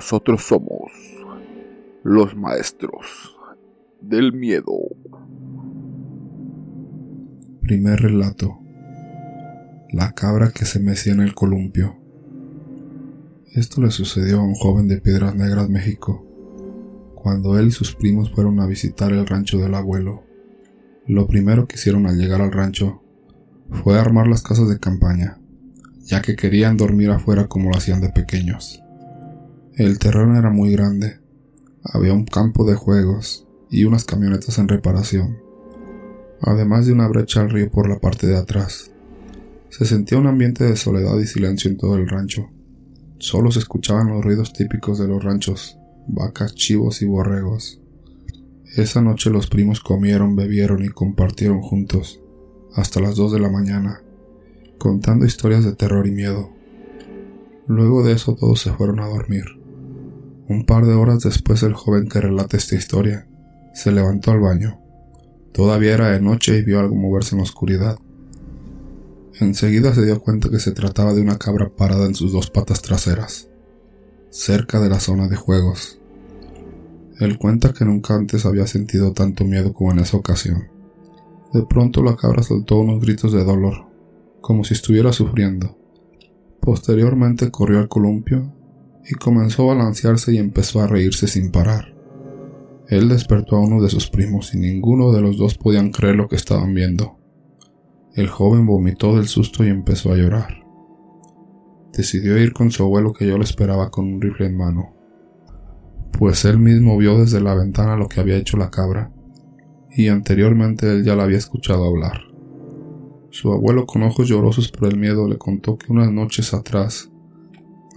nosotros somos los maestros del miedo. Primer relato. La cabra que se mecía en el columpio. Esto le sucedió a un joven de Piedras Negras, México, cuando él y sus primos fueron a visitar el rancho del abuelo. Lo primero que hicieron al llegar al rancho fue armar las casas de campaña, ya que querían dormir afuera como lo hacían de pequeños. El terreno era muy grande, había un campo de juegos y unas camionetas en reparación, además de una brecha al río por la parte de atrás. Se sentía un ambiente de soledad y silencio en todo el rancho. Solo se escuchaban los ruidos típicos de los ranchos, vacas, chivos y borregos. Esa noche los primos comieron, bebieron y compartieron juntos, hasta las dos de la mañana, contando historias de terror y miedo. Luego de eso todos se fueron a dormir. Un par de horas después el joven que relata esta historia se levantó al baño. Todavía era de noche y vio algo moverse en la oscuridad. Enseguida se dio cuenta que se trataba de una cabra parada en sus dos patas traseras, cerca de la zona de juegos. Él cuenta que nunca antes había sentido tanto miedo como en esa ocasión. De pronto la cabra soltó unos gritos de dolor, como si estuviera sufriendo. Posteriormente corrió al columpio y comenzó a balancearse y empezó a reírse sin parar. Él despertó a uno de sus primos y ninguno de los dos podían creer lo que estaban viendo. El joven vomitó del susto y empezó a llorar. Decidió ir con su abuelo que yo lo esperaba con un rifle en mano, pues él mismo vio desde la ventana lo que había hecho la cabra, y anteriormente él ya la había escuchado hablar. Su abuelo con ojos llorosos por el miedo le contó que unas noches atrás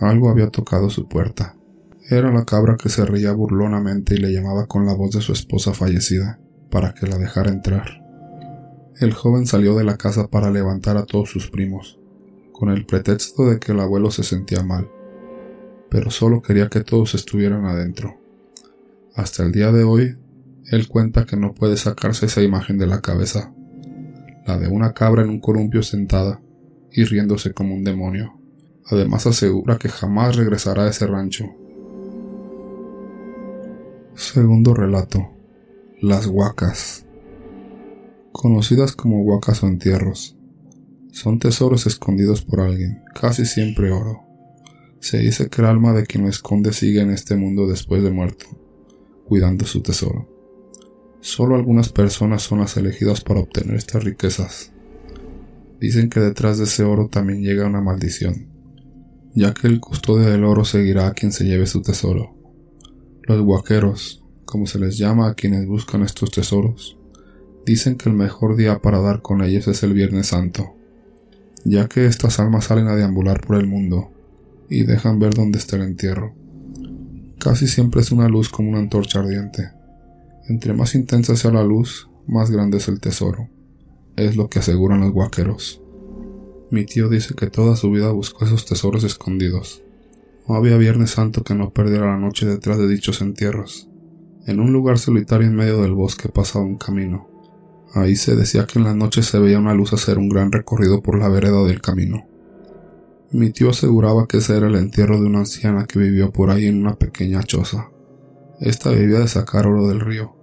algo había tocado su puerta. Era la cabra que se reía burlonamente y le llamaba con la voz de su esposa fallecida para que la dejara entrar. El joven salió de la casa para levantar a todos sus primos, con el pretexto de que el abuelo se sentía mal, pero solo quería que todos estuvieran adentro. Hasta el día de hoy, él cuenta que no puede sacarse esa imagen de la cabeza, la de una cabra en un columpio sentada y riéndose como un demonio. Además asegura que jamás regresará a ese rancho. Segundo relato. Las huacas. Conocidas como huacas o entierros. Son tesoros escondidos por alguien, casi siempre oro. Se dice que el alma de quien lo esconde sigue en este mundo después de muerto, cuidando su tesoro. Solo algunas personas son las elegidas para obtener estas riquezas. Dicen que detrás de ese oro también llega una maldición, ya que el custodio del oro seguirá a quien se lleve su tesoro. Los guaqueros, como se les llama a quienes buscan estos tesoros, dicen que el mejor día para dar con ellos es el Viernes Santo, ya que estas almas salen a deambular por el mundo y dejan ver dónde está el entierro. Casi siempre es una luz como una antorcha ardiente. Entre más intensa sea la luz, más grande es el tesoro. Es lo que aseguran los guaqueros. Mi tío dice que toda su vida buscó esos tesoros escondidos. No había Viernes Santo que no perdiera la noche detrás de dichos entierros. En un lugar solitario en medio del bosque pasaba un camino. Ahí se decía que en la noche se veía una luz hacer un gran recorrido por la vereda del camino. Mi tío aseguraba que ese era el entierro de una anciana que vivió por ahí en una pequeña choza. Esta vivía de sacar oro del río,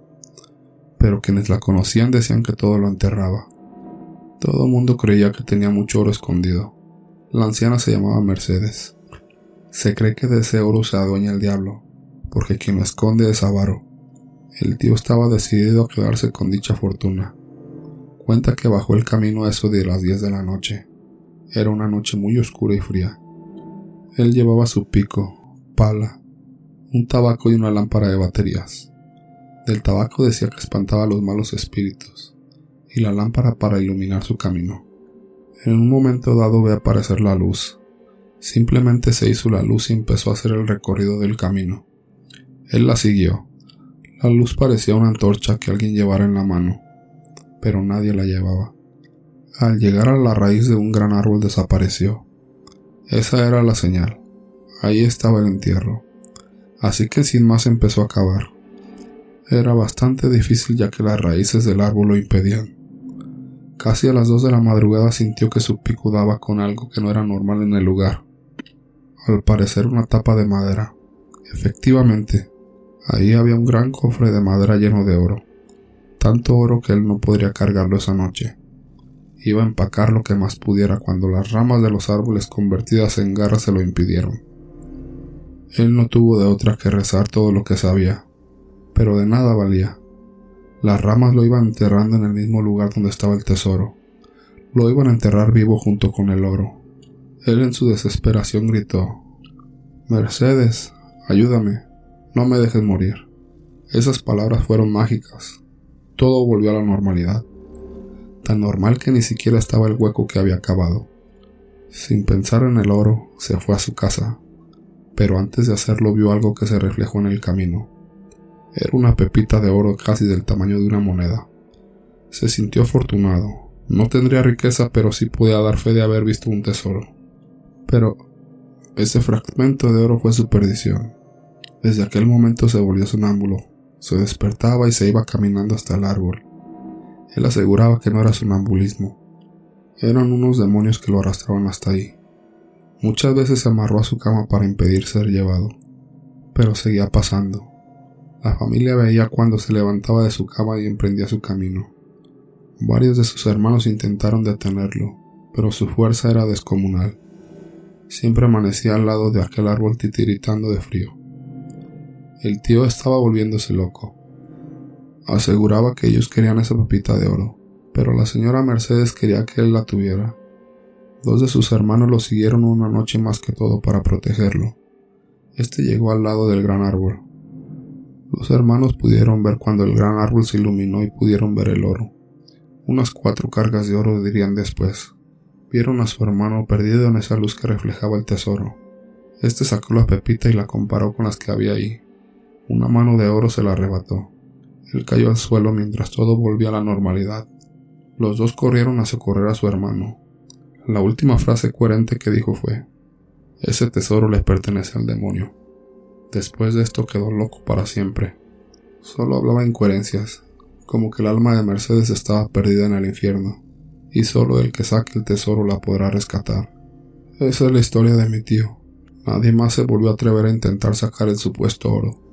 pero quienes la conocían decían que todo lo enterraba. Todo mundo creía que tenía mucho oro escondido. La anciana se llamaba Mercedes. Se cree que de ese oro se adueña el diablo, porque quien lo esconde es avaro. El tío estaba decidido a quedarse con dicha fortuna. Cuenta que bajó el camino a eso de las 10 de la noche. Era una noche muy oscura y fría. Él llevaba su pico, pala, un tabaco y una lámpara de baterías. Del tabaco decía que espantaba a los malos espíritus y la lámpara para iluminar su camino. En un momento dado ve aparecer la luz. Simplemente se hizo la luz y empezó a hacer el recorrido del camino. Él la siguió. La luz parecía una antorcha que alguien llevara en la mano, pero nadie la llevaba. Al llegar a la raíz de un gran árbol desapareció. Esa era la señal. Ahí estaba el entierro. Así que sin más empezó a cavar. Era bastante difícil ya que las raíces del árbol lo impedían. Casi a las dos de la madrugada sintió que su pico daba con algo que no era normal en el lugar. Al parecer una tapa de madera. Efectivamente, ahí había un gran cofre de madera lleno de oro, tanto oro que él no podría cargarlo esa noche. Iba a empacar lo que más pudiera cuando las ramas de los árboles convertidas en garras se lo impidieron. Él no tuvo de otra que rezar todo lo que sabía, pero de nada valía. Las ramas lo iban enterrando en el mismo lugar donde estaba el tesoro. Lo iban a enterrar vivo junto con el oro. Él en su desesperación gritó Mercedes, ayúdame, no me dejes morir. Esas palabras fueron mágicas. Todo volvió a la normalidad tan normal que ni siquiera estaba el hueco que había cavado. Sin pensar en el oro, se fue a su casa, pero antes de hacerlo vio algo que se reflejó en el camino. Era una pepita de oro casi del tamaño de una moneda. Se sintió afortunado. No tendría riqueza, pero sí podía dar fe de haber visto un tesoro. Pero ese fragmento de oro fue su perdición. Desde aquel momento se volvió sonámbulo. Se despertaba y se iba caminando hasta el árbol. Él aseguraba que no era sonambulismo. Eran unos demonios que lo arrastraban hasta ahí. Muchas veces se amarró a su cama para impedir ser llevado, pero seguía pasando. La familia veía cuando se levantaba de su cama y emprendía su camino. Varios de sus hermanos intentaron detenerlo, pero su fuerza era descomunal. Siempre amanecía al lado de aquel árbol titiritando de frío. El tío estaba volviéndose loco. Aseguraba que ellos querían esa pepita de oro, pero la señora Mercedes quería que él la tuviera. Dos de sus hermanos lo siguieron una noche más que todo para protegerlo. Este llegó al lado del gran árbol. Hermanos pudieron ver cuando el gran árbol se iluminó y pudieron ver el oro. Unas cuatro cargas de oro dirían después. Vieron a su hermano perdido en esa luz que reflejaba el tesoro. Este sacó la pepita y la comparó con las que había ahí. Una mano de oro se la arrebató. Él cayó al suelo mientras todo volvía a la normalidad. Los dos corrieron a socorrer a su hermano. La última frase coherente que dijo fue, Ese tesoro le pertenece al demonio. Después de esto quedó loco para siempre. Solo hablaba incoherencias, como que el alma de Mercedes estaba perdida en el infierno, y solo el que saque el tesoro la podrá rescatar. Esa es la historia de mi tío. Nadie más se volvió a atrever a intentar sacar el supuesto oro.